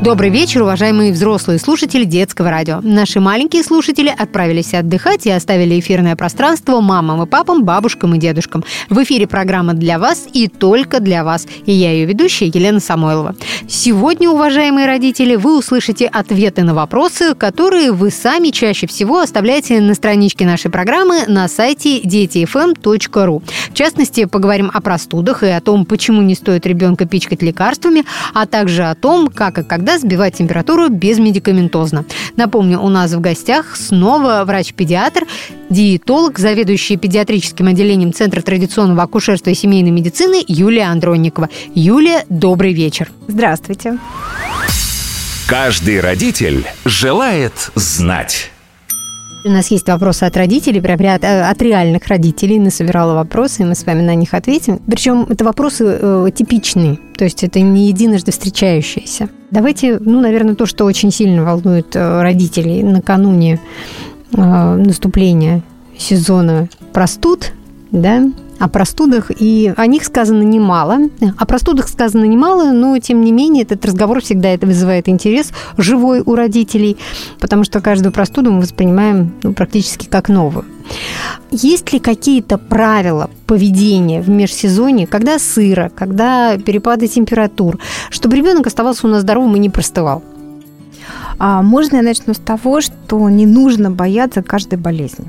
Добрый вечер, уважаемые взрослые слушатели детского радио. Наши маленькие слушатели отправились отдыхать и оставили эфирное пространство мамам и папам, бабушкам и дедушкам. В эфире программа для вас и только для вас. И я ее ведущая Елена Самойлова. Сегодня, уважаемые родители, вы услышите ответы на вопросы, которые вы сами чаще всего оставляете на страничке нашей программы на сайте детифм.ру. В частности, поговорим о простудах и о том, почему не стоит ребенка пичкать лекарствами, а также о том, как и когда когда сбивать температуру безмедикаментозно. Напомню, у нас в гостях снова врач-педиатр, диетолог, заведующий педиатрическим отделением Центра традиционного акушерства и семейной медицины Юлия Андронникова. Юлия, добрый вечер. Здравствуйте. Каждый родитель желает знать. У нас есть вопросы от родителей, прям от, от реальных родителей. Насобирала вопросы, и мы с вами на них ответим. Причем это вопросы э, типичные, то есть это не единожды встречающиеся. Давайте, ну, наверное, то, что очень сильно волнует э, родителей накануне э, наступления сезона простуд, да, о простудах, и о них сказано немало. О простудах сказано немало, но, тем не менее, этот разговор всегда это вызывает интерес живой у родителей, потому что каждую простуду мы воспринимаем ну, практически как новую. Есть ли какие-то правила поведения в межсезонье, когда сыро, когда перепады температур, чтобы ребенок оставался у нас здоровым и не простывал? А, можно я начну с того, что не нужно бояться каждой болезни.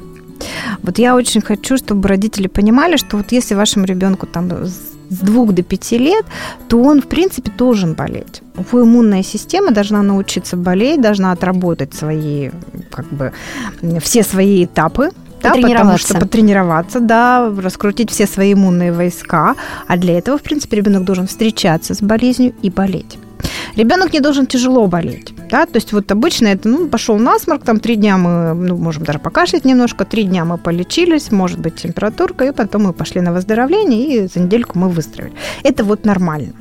Вот я очень хочу, чтобы родители понимали, что вот если вашему ребенку там с двух до пяти лет, то он, в принципе, должен болеть. Его иммунная система должна научиться болеть, должна отработать свои, как бы, все свои этапы, да, потому что потренироваться, да, раскрутить все свои иммунные войска. А для этого, в принципе, ребенок должен встречаться с болезнью и болеть. Ребенок не должен тяжело болеть. Да? То есть вот обычно это, ну, пошел насморк, там три дня мы, ну, можем даже покашлять немножко, три дня мы полечились, может быть температурка, и потом мы пошли на выздоровление, и за недельку мы выздоровели. Это вот нормально.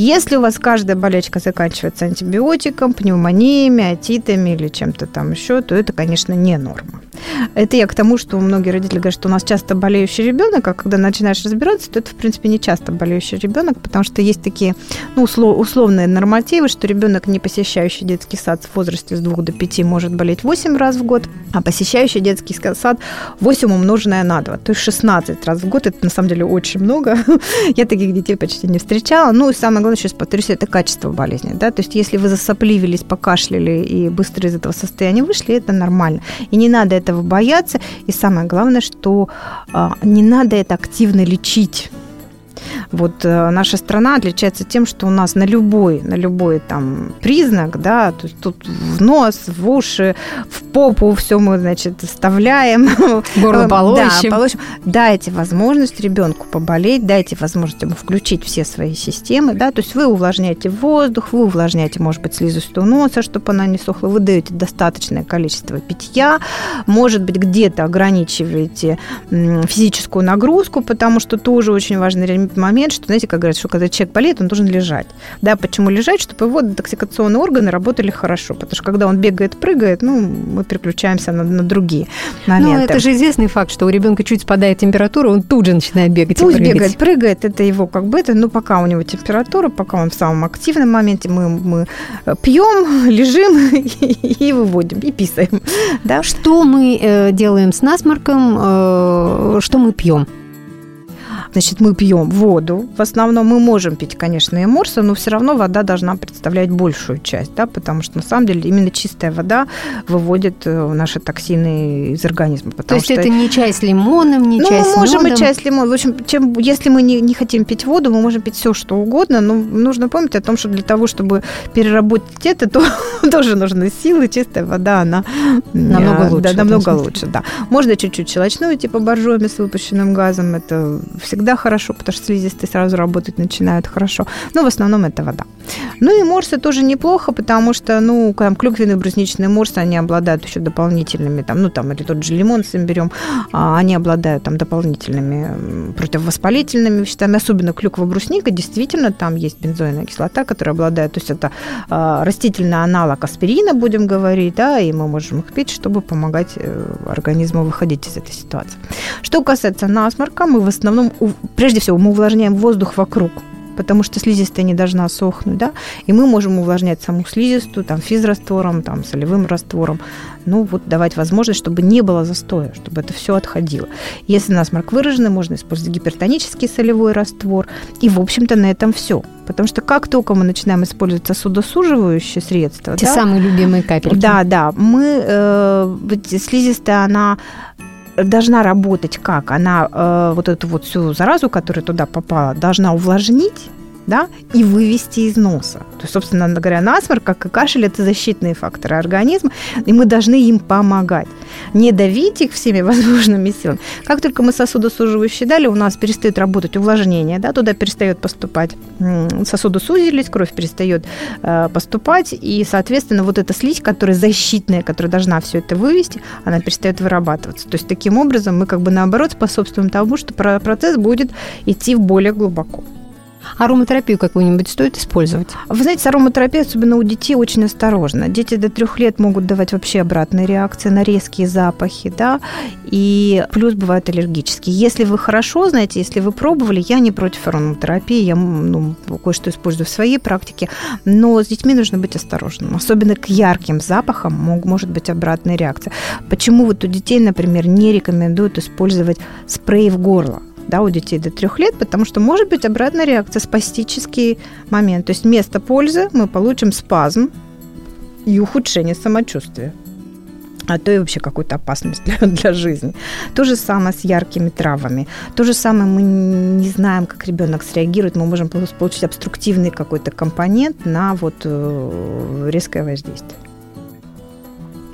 Если у вас каждая болячка заканчивается антибиотиком, пневмониями, отитами или чем-то там еще, то это, конечно, не норма. Это я к тому, что многие родители говорят, что у нас часто болеющий ребенок, а когда начинаешь разбираться, то это, в принципе, не часто болеющий ребенок, потому что есть такие ну, условные нормативы, что ребенок, не посещающий детский сад в возрасте с 2 до 5, может болеть 8 раз в год, а посещающий детский сад 8 умноженное на 2, то есть 16 раз в год. Это, на самом деле, очень много. Я таких детей почти не встречала. Ну, и самое главное, сейчас повторюсь, это качество болезни. Да? То есть если вы засопливились, покашляли и быстро из этого состояния вышли, это нормально. И не надо этого бояться. И самое главное, что а, не надо это активно лечить. Вот э, наша страна отличается тем, что у нас на любой, на любой там признак, да, то есть тут в нос, в уши, в попу все мы, значит, вставляем. Горло полощем. Да, полощем. Дайте возможность ребенку поболеть, дайте возможность ему включить все свои системы, да, то есть вы увлажняете воздух, вы увлажняете, может быть, слизистую носа, чтобы она не сохла, вы даете достаточное количество питья, может быть, где-то ограничиваете физическую нагрузку, потому что тоже очень важный момент, что, знаете, как говорят, что когда человек болеет, он должен лежать. Да, почему лежать? Чтобы его детоксикационные органы работали хорошо. Потому что когда он бегает, прыгает, ну, мы переключаемся на, на другие моменты. Ну, это же известный факт, что у ребенка чуть спадает температура, он тут же начинает бегать Пусть и прыгать. бегает, прыгает, это его как бы, это, ну, пока у него температура, пока он в самом активном моменте, мы, мы э, пьем, лежим и, выводим, и писаем. Да? Что мы э, делаем с насморком, э, что мы пьем? Значит, мы пьем воду. В основном мы можем пить, конечно, и морса, но все равно вода должна представлять большую часть, да, потому что на самом деле именно чистая вода выводит э, наши токсины из организма. То есть что... это не чай с лимоном, не ну, чай с мы можем и чай с лимоном. В общем, чем, если мы не, не хотим пить воду, мы можем пить все, что угодно, но нужно помнить о том, что для того, чтобы переработать это, то тоже нужны силы. Чистая вода, она намного лучше. Да, намного лучше, да. Можно чуть-чуть щелочную, типа боржоми с выпущенным газом, это всегда всегда хорошо, потому что слизистые сразу работать начинают хорошо. Но в основном это вода. Ну и морсы тоже неплохо, потому что, ну, там клюквенные брусничные морсы, они обладают еще дополнительными, там, ну, там, или тот же лимон, если берем, а, они обладают там дополнительными противовоспалительными веществами, особенно клюква-брусника, действительно, там есть бензойная кислота, которая обладает, то есть это а, растительный аналог аспирина, будем говорить, да, и мы можем их пить, чтобы помогать э, организму выходить из этой ситуации. Что касается насморка, мы в основном, прежде всего, мы увлажняем воздух вокруг потому что слизистая не должна сохнуть, да, и мы можем увлажнять саму слизистую, там, физраствором, там, солевым раствором, ну, вот давать возможность, чтобы не было застоя, чтобы это все отходило. Если насморк выраженный, можно использовать гипертонический солевой раствор, и, в общем-то, на этом все. Потому что как только мы начинаем использовать сосудосуживающие средства... Те да, самые любимые капельки. Да, да. Мы... Э, слизистая, она должна работать как? Она э, вот эту вот всю заразу, которая туда попала, должна увлажнить, да, и вывести из носа. То есть, собственно говоря, насморк, как и кашель, это защитные факторы организма, и мы должны им помогать. Не давить их всеми возможными силами. Как только мы сосудосуживающие дали, у нас перестает работать увлажнение, да, туда перестает поступать, сосуды сузились, кровь перестает э, поступать, и, соответственно, вот эта слизь, которая защитная, которая должна все это вывести, она перестает вырабатываться. То есть, таким образом, мы как бы наоборот способствуем тому, что процесс будет идти более глубоко. Ароматерапию какую-нибудь стоит использовать? Вы знаете, ароматерапией, особенно у детей, очень осторожно. Дети до трех лет могут давать вообще обратные реакции на резкие запахи, да, и плюс бывают аллергические. Если вы хорошо знаете, если вы пробовали, я не против ароматерапии, я ну, кое-что использую в своей практике, но с детьми нужно быть осторожным. Особенно к ярким запахам может быть обратная реакция. Почему вот у детей, например, не рекомендуют использовать спрей в горло? Да, у детей до трех лет, потому что может быть обратная реакция, спастический момент. То есть вместо пользы мы получим спазм и ухудшение самочувствия а то и вообще какую-то опасность для, для жизни. То же самое с яркими травами. То же самое мы не знаем, как ребенок среагирует. Мы можем получить обструктивный какой-то компонент на вот э, резкое воздействие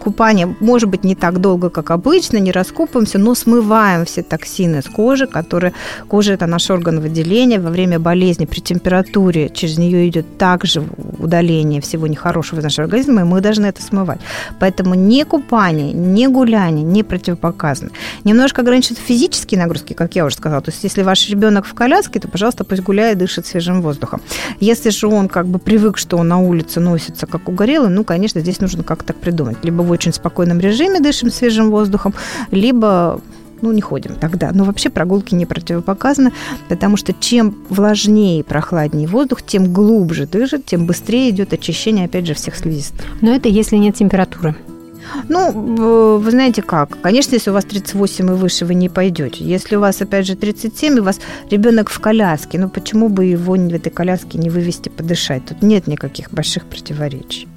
купание может быть не так долго, как обычно, не раскупаемся, но смываем все токсины с кожи, которые кожа это наш орган выделения во время болезни при температуре через нее идет также удаление всего нехорошего из нашего организма, и мы должны это смывать. Поэтому ни купание, ни гуляние не противопоказаны. Немножко ограничивают физические нагрузки, как я уже сказала. То есть, если ваш ребенок в коляске, то, пожалуйста, пусть гуляет, дышит свежим воздухом. Если же он как бы привык, что он на улице носится как угорелый, ну, конечно, здесь нужно как-то придумать. Либо очень спокойном режиме дышим свежим воздухом, либо ну, не ходим тогда. Но вообще прогулки не противопоказаны, потому что чем влажнее и прохладнее воздух, тем глубже дышит, тем быстрее идет очищение, опять же, всех слизистых. Но это если нет температуры. Ну, вы знаете как? Конечно, если у вас 38 и выше, вы не пойдете. Если у вас, опять же, 37, и у вас ребенок в коляске, ну почему бы его в этой коляске не вывести подышать? Тут нет никаких больших противоречий.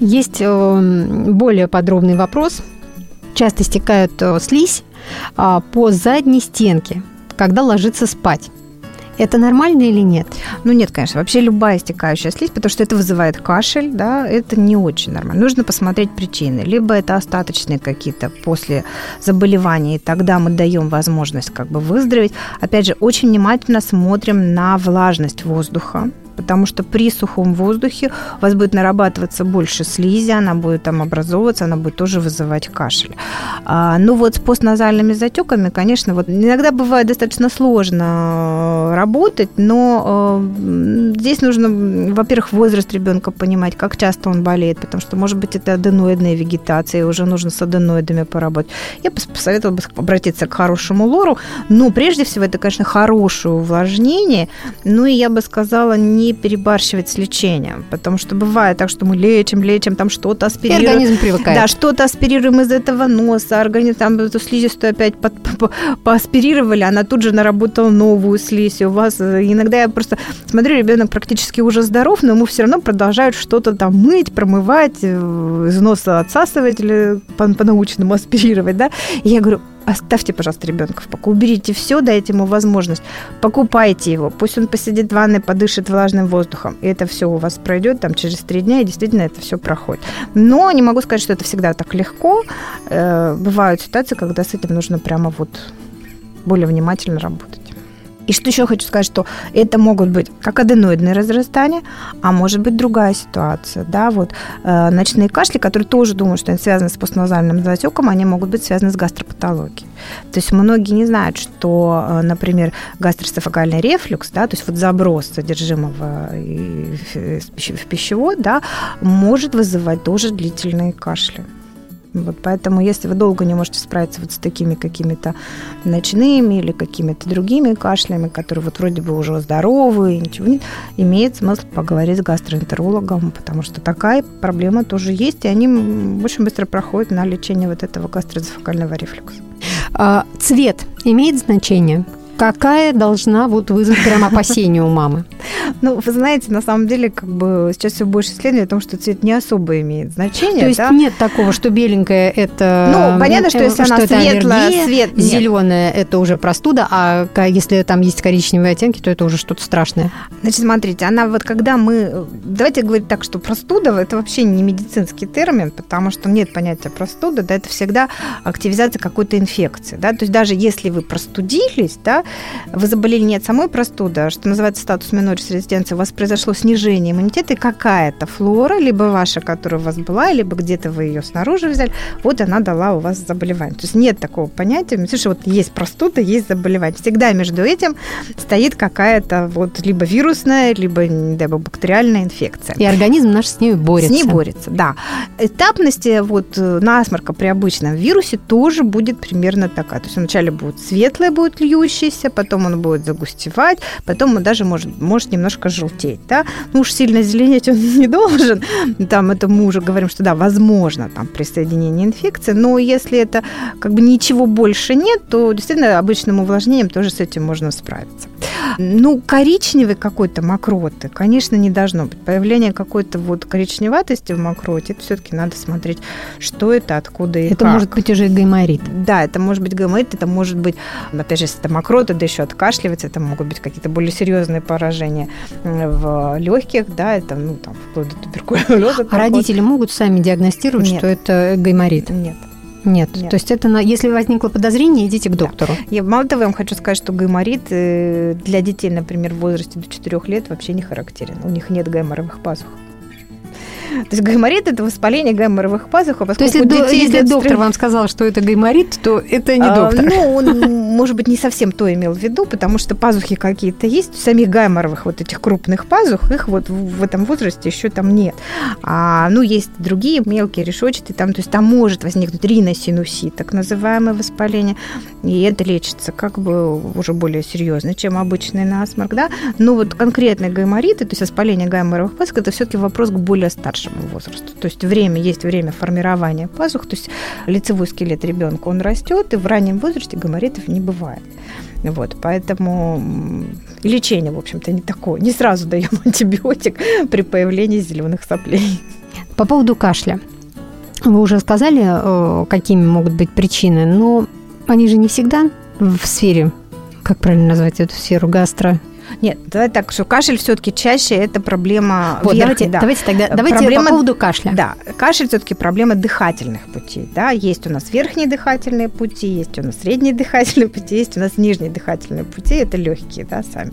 Есть э, более подробный вопрос. Часто стекает э, слизь а, по задней стенке, когда ложится спать. Это нормально или нет? Ну нет, конечно. Вообще любая стекающая слизь, потому что это вызывает кашель, да, это не очень нормально. Нужно посмотреть причины. Либо это остаточные какие-то после заболевания, и тогда мы даем возможность как бы выздороветь. Опять же, очень внимательно смотрим на влажность воздуха, потому что при сухом воздухе у вас будет нарабатываться больше слизи, она будет там образовываться, она будет тоже вызывать кашель. А, ну вот с постназальными затеками, конечно, вот иногда бывает достаточно сложно э, работать, но э, здесь нужно, во-первых, возраст ребенка понимать, как часто он болеет, потому что, может быть, это аденоидная вегетация, и уже нужно с аденоидами поработать. Я посоветовала бы обратиться к хорошему лору, но прежде всего это, конечно, хорошее увлажнение, ну и я бы сказала, не перебарщивать с лечением, потому что бывает так, что мы лечим, лечим, там что-то аспирируем. И организм привыкает. Да, что-то аспирируем из этого носа, организм там эту слизистую опять под, по, поаспирировали, она тут же наработала новую слизь. И у вас э, иногда я просто смотрю, ребенок практически уже здоров, но ему все равно продолжают что-то там мыть, промывать, э, из носа отсасывать или по-научному аспирировать, да. И я говорю, оставьте, пожалуйста, ребенка в покое, уберите все, дайте ему возможность, покупайте его, пусть он посидит в ванной, подышит влажным воздухом, и это все у вас пройдет там через три дня, и действительно это все проходит. Но не могу сказать, что это всегда так легко. Э, бывают ситуации, когда с этим нужно прямо вот более внимательно работать. И что еще хочу сказать, что это могут быть как аденоидные разрастания, а может быть другая ситуация. Да, вот э, ночные кашли, которые тоже думают, что они связаны с постназальным затеком, они могут быть связаны с гастропатологией. То есть многие не знают, что, э, например, гастроэсофагальный рефлюкс, да, то есть вот заброс содержимого в пищевод, да, может вызывать тоже длительные кашли. Вот поэтому, если вы долго не можете справиться вот с такими какими-то ночными или какими-то другими кашлями, которые вот вроде бы уже здоровые, ничего нет, имеет смысл поговорить с гастроэнтерологом, потому что такая проблема тоже есть, и они очень быстро проходят на лечение вот этого гастроэзофагального рефлюкса. А, цвет имеет значение? какая должна вот вызвать прям опасение у мамы? Ну, вы знаете, на самом деле, как бы сейчас все больше исследований о том, что цвет не особо имеет значение. То есть да? нет такого, что беленькое это... Ну, понятно, что если что она светлая, свет... Зеленая это уже простуда, а если там есть коричневые оттенки, то это уже что-то страшное. Значит, смотрите, она вот когда мы... Давайте говорить так, что простуда – это вообще не медицинский термин, потому что нет понятия простуда, да, это всегда активизация какой-то инфекции, да, то есть даже если вы простудились, да, вы заболели не от самой простуды, а что называется статус минорис резиденции, у вас произошло снижение иммунитета, и какая-то флора, либо ваша, которая у вас была, либо где-то вы ее снаружи взяли, вот она дала у вас заболевание. То есть нет такого понятия, слушай, вот есть простуда, есть заболевание. Всегда между этим стоит какая-то вот либо вирусная, либо, не дай бог, бактериальная инфекция. И организм наш с ней борется. С ней борется, да. Этапности вот насморка при обычном вирусе тоже будет примерно такая. То есть вначале будет светлая, будет листья, потом он будет загустевать, потом он даже может, может немножко желтеть. Да? Ну уж сильно зеленеть он не должен. Там это мы уже говорим, что да, возможно там присоединение инфекции, но если это как бы ничего больше нет, то действительно обычным увлажнением тоже с этим можно справиться. Ну, коричневый какой-то мокроты, конечно, не должно быть. Появление какой-то вот коричневатости в мокроте, это все-таки надо смотреть, что это, откуда и Это как. может быть уже гайморит. Да, это может быть гайморит, это может быть, опять же, если это мокрота, да еще откашливать, это могут быть какие-то более серьезные поражения в легких, да, это, ну, там, вплоть до туберкулеза. А родители могут сами диагностировать, Нет. что это гайморит? Нет. Нет. Нет. То есть это, на, если возникло подозрение, идите к доктору. Да. Я, мало того, я вам хочу сказать, что гайморит э, для детей, например, в возрасте до 4 лет вообще не характерен. У них нет гайморовых пазух. То есть гайморит – это воспаление гайморовых пазух. А то есть если, детей если доктор вам сказал, что это гайморит, то это не а, доктор? Ну, он, может быть, не совсем то имел в виду, потому что пазухи какие-то есть. Самих гайморовых вот этих крупных пазух, их вот в этом возрасте еще там нет. А, ну, есть другие мелкие решетчатые, там, то есть там может возникнуть риносинусит, так называемое воспаление, и это лечится как бы уже более серьезно, чем обычный насморк, да. Но вот конкретные гаймориты, то есть воспаление гайморовых пазух, это все-таки вопрос к более старшим старшему возрасту. То есть время есть время формирования пазух, то есть лицевой скелет ребенка, он растет, и в раннем возрасте гайморитов не бывает. Вот, поэтому лечение, в общем-то, не такое. Не сразу даем антибиотик при появлении зеленых соплей. По поводу кашля. Вы уже сказали, э, какими могут быть причины, но они же не всегда в сфере, как правильно назвать эту сферу, гастро нет, давай так, что кашель все-таки чаще это проблема вот, верхней, давайте, да. давайте тогда давайте проблема, по поводу кашля. Да, кашель все-таки проблема дыхательных путей. Да, есть у нас верхние дыхательные пути, есть у нас средние дыхательные пути, есть у нас нижние дыхательные пути, это легкие, да, сами.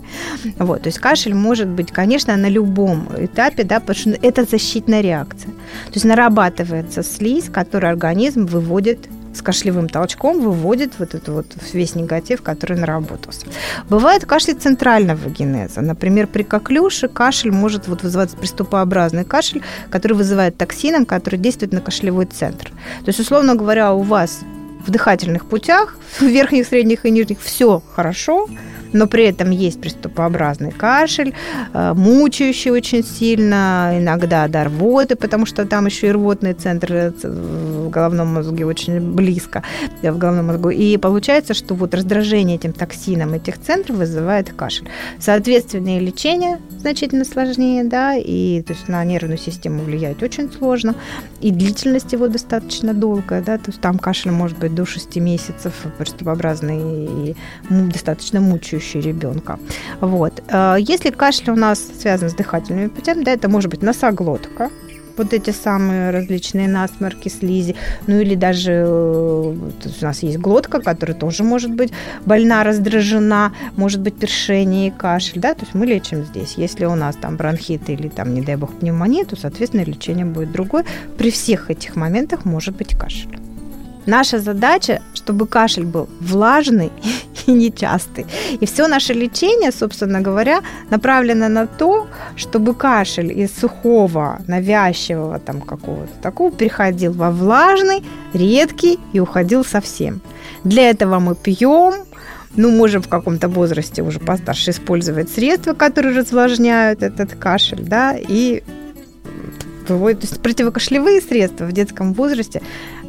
Вот, то есть кашель может быть, конечно, на любом этапе, да, потому что это защитная реакция. То есть нарабатывается слизь, которую организм выводит с кашлевым толчком выводит вот этот вот весь негатив, который наработался. Бывает кашель центрального генеза. Например, при коклюше кашель может вот вызывать приступообразный кашель, который вызывает токсином, который действует на кашлевой центр. То есть, условно говоря, у вас в дыхательных путях, в верхних, средних и нижних все хорошо, но при этом есть приступообразный кашель, э, мучающий очень сильно, иногда до рвоты, потому что там еще и рвотный центр э, в головном мозге очень близко, в головном мозгу. И получается, что вот раздражение этим токсином этих центров вызывает кашель. Соответственно, и лечение значительно сложнее, да, и то есть на нервную систему влияет очень сложно, и длительность его достаточно долгая, да, то есть там кашель может быть до 6 месяцев, приступообразный и достаточно мучающий кашляющий ребенка. Вот. Э, если кашель у нас связан с дыхательными путями, да, это может быть носоглотка, вот эти самые различные насморки, слизи, ну или даже э, у нас есть глотка, которая тоже может быть больна, раздражена, может быть першение и кашель, да, то есть мы лечим здесь. Если у нас там бронхит или там, не дай бог, пневмония, то, соответственно, лечение будет другое. При всех этих моментах может быть кашель. Наша задача, чтобы кашель был влажный и нечастый. И все наше лечение, собственно говоря, направлено на то, чтобы кашель из сухого, навязчивого там какого-то такого переходил во влажный, редкий и уходил совсем. Для этого мы пьем, ну, можем в каком-то возрасте уже постарше использовать средства, которые развлажняют этот кашель, да, и выводят, то есть противокашлевые средства в детском возрасте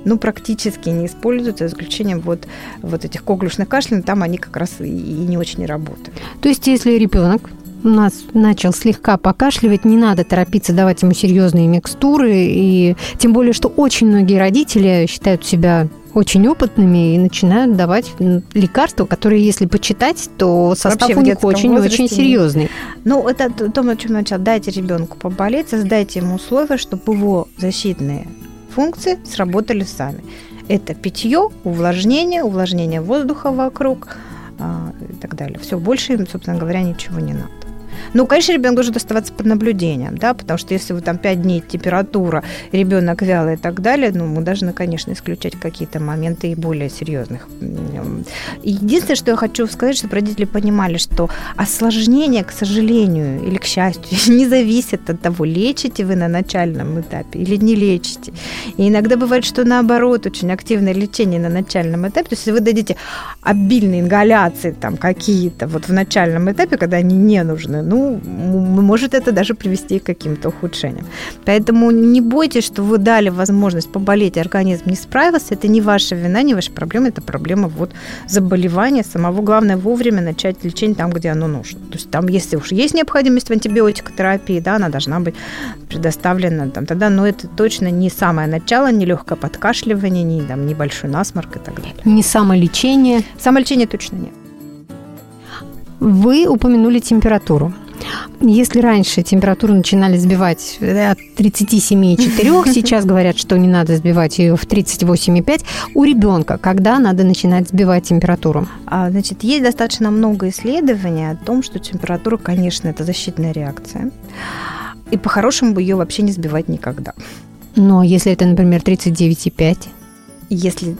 ну, практически не используются, за исключением вот, вот этих коклюшных кашлей, там они как раз и не очень работают. То есть, если ребенок у нас начал слегка покашливать, не надо торопиться давать ему серьезные микстуры, и тем более, что очень многие родители считают себя очень опытными и начинают давать лекарства, которые, если почитать, то состав Вообще, у них очень-очень серьезный. Ну, это то, о чем начал. Дайте ребенку поболеть, создайте ему условия, чтобы его защитные функции сработали сами. Это питье, увлажнение, увлажнение воздуха вокруг а, и так далее. Все, больше им, собственно говоря, ничего не надо. Ну, конечно, ребенок должен оставаться под наблюдением, да, потому что если вы там 5 дней температура, ребенок вялый и так далее, ну, мы должны, конечно, исключать какие-то моменты и более серьезных. Единственное, что я хочу сказать, чтобы родители понимали, что осложнение, к сожалению, или к счастью, не зависит от того, лечите вы на начальном этапе или не лечите. И иногда бывает, что наоборот, очень активное лечение на начальном этапе, то есть если вы дадите обильные ингаляции там какие-то вот в начальном этапе, когда они не нужны, ну, может это даже привести к каким-то ухудшениям. Поэтому не бойтесь, что вы дали возможность поболеть, организм не справился. Это не ваша вина, не ваша проблема, это проблема вот заболевания самого. Главное вовремя начать лечение там, где оно нужно. То есть там, если уж есть необходимость в антибиотикотерапии, да, она должна быть предоставлена там, тогда, но это точно не самое начало, не легкое подкашливание, не там, небольшой насморк и так далее. Не самолечение? Самолечение точно нет. Вы упомянули температуру. Если раньше температуру начинали сбивать от 37,4, сейчас говорят, что не надо сбивать ее в 38,5. У ребенка когда надо начинать сбивать температуру? А, значит, есть достаточно много исследований о том, что температура, конечно, это защитная реакция. И по-хорошему бы ее вообще не сбивать никогда. Но если это, например, 39,5? если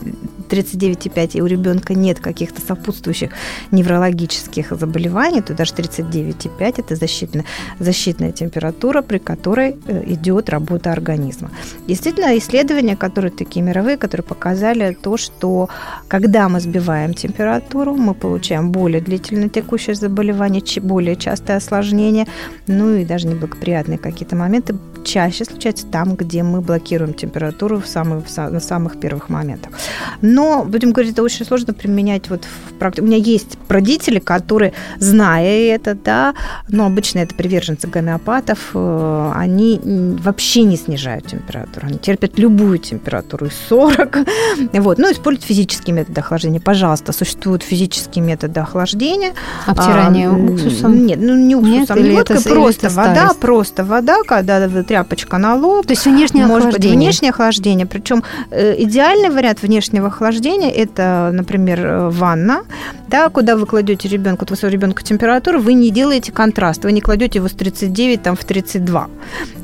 39,5 и у ребенка нет каких-то сопутствующих неврологических заболеваний, то даже 39,5 это защитная, защитная температура, при которой э, идет работа организма. Действительно, исследования, которые такие мировые, которые показали то, что когда мы сбиваем температуру, мы получаем более длительное текущее заболевание, более частое осложнение, ну и даже неблагоприятные какие-то моменты чаще случается там, где мы блокируем температуру в самых, в самых первых моментах. Но, будем говорить, это очень сложно применять вот в практике. У меня есть родители, которые, зная это, да, но обычно это приверженцы гомеопатов, э, они вообще не снижают температуру. Они терпят любую температуру, и 40. Вот. Ну, используют физические методы охлаждения. Пожалуйста, существуют физические методы охлаждения. Обтирание а, уксусом? Нет, ну не уксусом, нет, не водкой, просто вода, старость? просто вода, когда тряпочка на лоб. То есть внешнее может охлаждение. быть внешнее охлаждение. Причем э, идеальный вариант внешнего охлаждения это, например, э, ванна, да, куда вы кладете ребенка, вот у своего ребенка температура, вы не делаете контраст, вы не кладете его с 39 там, в 32.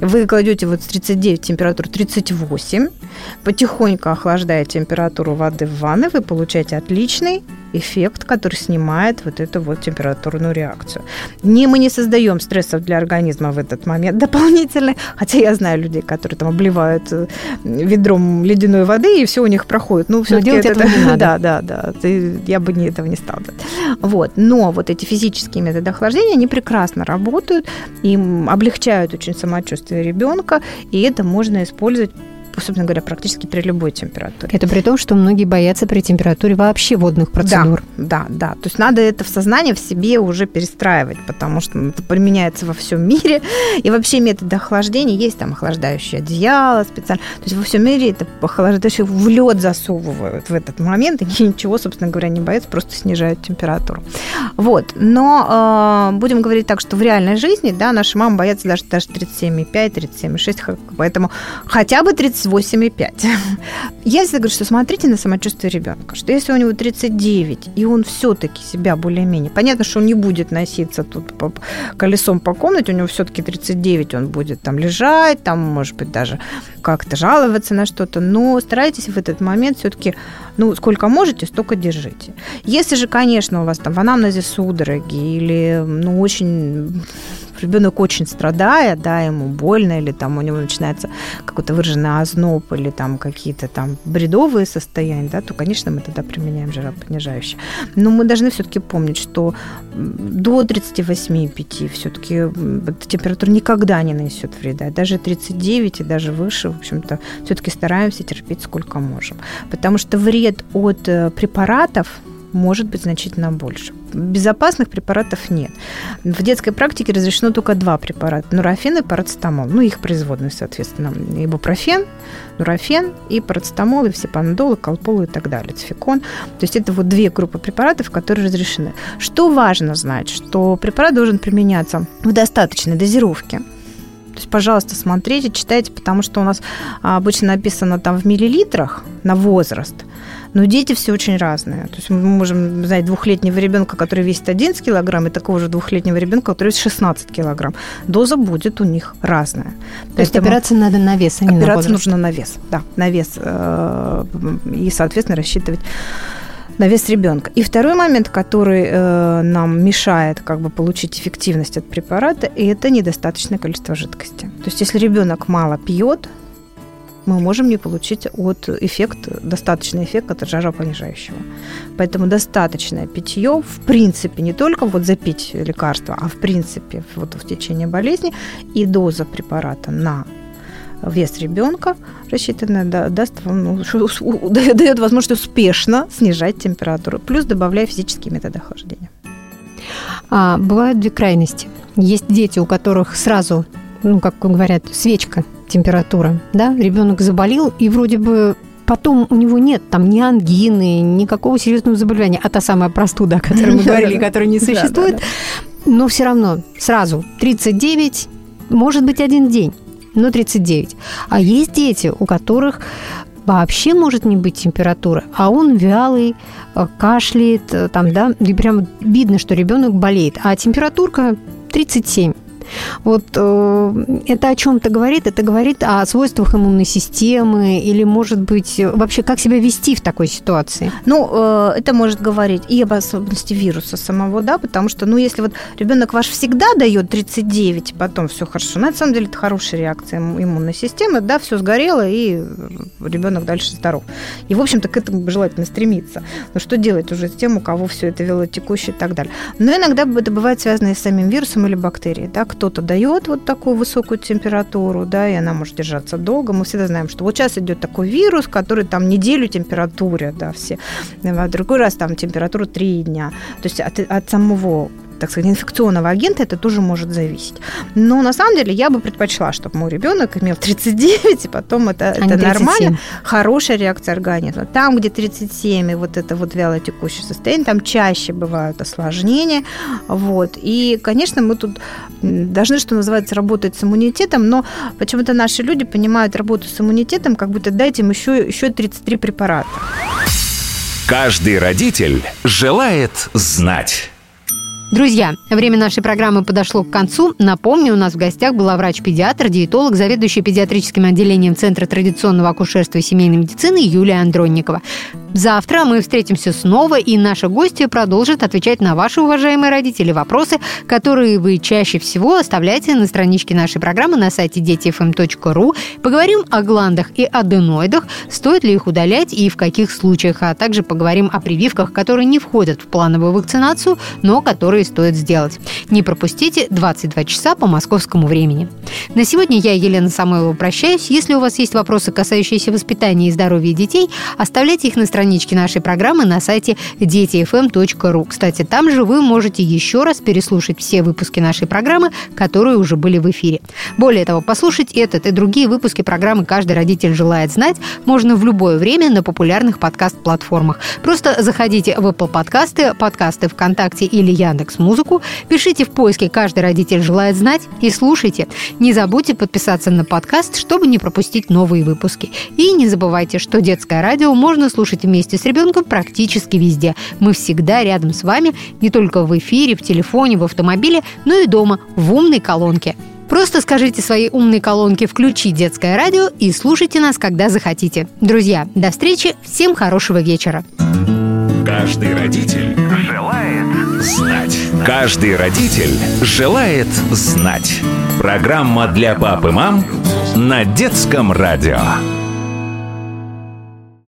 Вы кладете вот с 39 температуру 38, потихоньку охлаждая температуру воды в ванной, вы получаете отличный эффект, который снимает вот эту вот температурную реакцию. Не, мы не создаем стрессов для организма в этот момент дополнительно, хотя я знаю людей, которые там обливают э, ведром ледяной воды, и все у них проходит. Ну, все делать это, этого не надо. Да, да, да. Ты, я бы не, этого не стала. Вот. Но вот эти физические методы охлаждения, они прекрасно работают, им облегчают очень самочувствие ребенка, и это можно использовать собственно говоря, практически при любой температуре. Это при том, что многие боятся при температуре вообще водных процедур. Да, да, да. То есть надо это в сознание в себе уже перестраивать, потому что это применяется во всем мире. И вообще методы охлаждения есть там охлаждающее одеяло специально. То есть во всем мире это охлаждающее в лед засовывают в этот момент, и ничего, собственно говоря, не боятся, просто снижают температуру. Вот. Но э, будем говорить так, что в реальной жизни, да, наши мамы боятся даже, даже 37,5, 37,6, поэтому хотя бы 38,5. Я всегда говорю, что смотрите на самочувствие ребенка, что если у него 39, и он все-таки себя более-менее, понятно, что он не будет носиться тут по, колесом по комнате, у него все-таки 39, он будет там лежать, там, может быть, даже как-то жаловаться на что-то, но старайтесь в этот момент все-таки, ну, сколько можете, столько держите. Если же, конечно, у вас там в анамнезе судороги или, ну, очень ребенок очень страдает, да, ему больно, или там у него начинается какой-то выраженный озноб, или там какие-то там бредовые состояния, да, то, конечно, мы тогда применяем жаропонижающее. Но мы должны все-таки помнить, что до 38,5 все-таки температура никогда не нанесет вреда. Даже 39 и даже выше, в общем-то, все-таки стараемся терпеть сколько можем. Потому что вред от э, препаратов может быть значительно больше. Безопасных препаратов нет. В детской практике разрешено только два препарата. Нурофен и парацетамол. Ну, их производные, соответственно. Ибупрофен, нурофен и парацетамол, и все панадолы, колполы и так далее, цификон. То есть это вот две группы препаратов, которые разрешены. Что важно знать, что препарат должен применяться в достаточной дозировке. То есть, пожалуйста, смотрите, читайте, потому что у нас обычно написано там в миллилитрах на возраст – но дети все очень разные. То есть мы можем знать двухлетнего ребенка, который весит 11 килограмм, и такого же двухлетнего ребенка, который весит 16 килограмм. Доза будет у них разная. То есть операция надо на вес, а не Операция нужна на вес, да, на вес. Э, и, соответственно, рассчитывать на вес ребенка. И второй момент, который э, нам мешает как бы получить эффективность от препарата, это недостаточное количество жидкости. То есть если ребенок мало пьет, мы можем не получить от эффект, достаточный эффект от жаропонижающего. Поэтому достаточное питье, в принципе, не только вот запить лекарство, а в принципе вот в течение болезни и доза препарата на вес ребенка рассчитанная да, даст вам, ну, дает возможность успешно снижать температуру, плюс добавляя физические методы охлаждения. А, бывают две крайности. Есть дети, у которых сразу, ну, как говорят, свечка температура, да, ребенок заболел, и вроде бы потом у него нет там ни ангины, никакого серьезного заболевания, а та самая простуда, о которой мы говорили, которая не существует, но все равно сразу 39, может быть, один день, но 39. А есть дети, у которых вообще может не быть температуры, а он вялый, э, кашляет, э, там, да, и прям видно, что ребенок болеет, а температурка 37. Вот э, это о чем-то говорит? Это говорит о свойствах иммунной системы или, может быть, вообще как себя вести в такой ситуации? Ну, э, это может говорить и об особенности вируса самого, да, потому что, ну, если вот ребенок ваш всегда дает 39, потом все хорошо, на самом деле это хорошая реакция иммунной системы, да, все сгорело, и ребенок дальше здоров. И, в общем-то, к этому желательно стремиться. Но что делать уже с тем, у кого все это велотекущее и так далее. Но иногда это бывает связано с самим вирусом или бактерией, да, кто-то дает вот такую высокую температуру, да, и она может держаться долго. Мы всегда знаем, что вот сейчас идет такой вирус, который там неделю температуре, да, все. А другой раз там температура 3 дня. То есть от, от самого так сказать, инфекционного агента это тоже может зависеть. Но на самом деле я бы предпочла, чтобы мой ребенок имел 39, и потом это, а это нормально, хорошая реакция организма. Там, где 37, и вот это вот вяло текущее состояние, там чаще бывают осложнения. Вот. И, конечно, мы тут должны, что называется, работать с иммунитетом, но почему-то наши люди понимают работу с иммунитетом, как будто дайте им еще, еще 33 препарата. Каждый родитель желает знать. Друзья, время нашей программы подошло к концу. Напомню, у нас в гостях была врач-педиатр, диетолог, заведующий педиатрическим отделением Центра традиционного акушерства и семейной медицины Юлия Андронникова. Завтра мы встретимся снова, и наши гости продолжат отвечать на ваши, уважаемые родители, вопросы, которые вы чаще всего оставляете на страничке нашей программы на сайте детифм.ру. Поговорим о гландах и аденоидах, стоит ли их удалять и в каких случаях, а также поговорим о прививках, которые не входят в плановую вакцинацию, но которые стоит сделать. Не пропустите 22 часа по московскому времени. На сегодня я, Елена Самойлова, прощаюсь. Если у вас есть вопросы, касающиеся воспитания и здоровья детей, оставляйте их на страничке нашей программы на сайте детифм.ру. Кстати, там же вы можете еще раз переслушать все выпуски нашей программы, которые уже были в эфире. Более того, послушать этот и другие выпуски программы «Каждый родитель желает знать» можно в любое время на популярных подкаст-платформах. Просто заходите в Apple подкасты, подкасты ВКонтакте или Яндекс Музыку, пишите в поиске «Каждый родитель желает знать» и слушайте. Не забудьте подписаться на подкаст, чтобы не пропустить новые выпуски. И не забывайте, что детское радио можно слушать вместе с ребенком практически везде. Мы всегда рядом с вами, не только в эфире, в телефоне, в автомобиле, но и дома, в умной колонке. Просто скажите своей умной колонке «Включи детское радио» и слушайте нас, когда захотите. Друзья, до встречи, всем хорошего вечера. Каждый родитель желает знать. Каждый родитель желает знать. Программа для пап и мам на детском радио.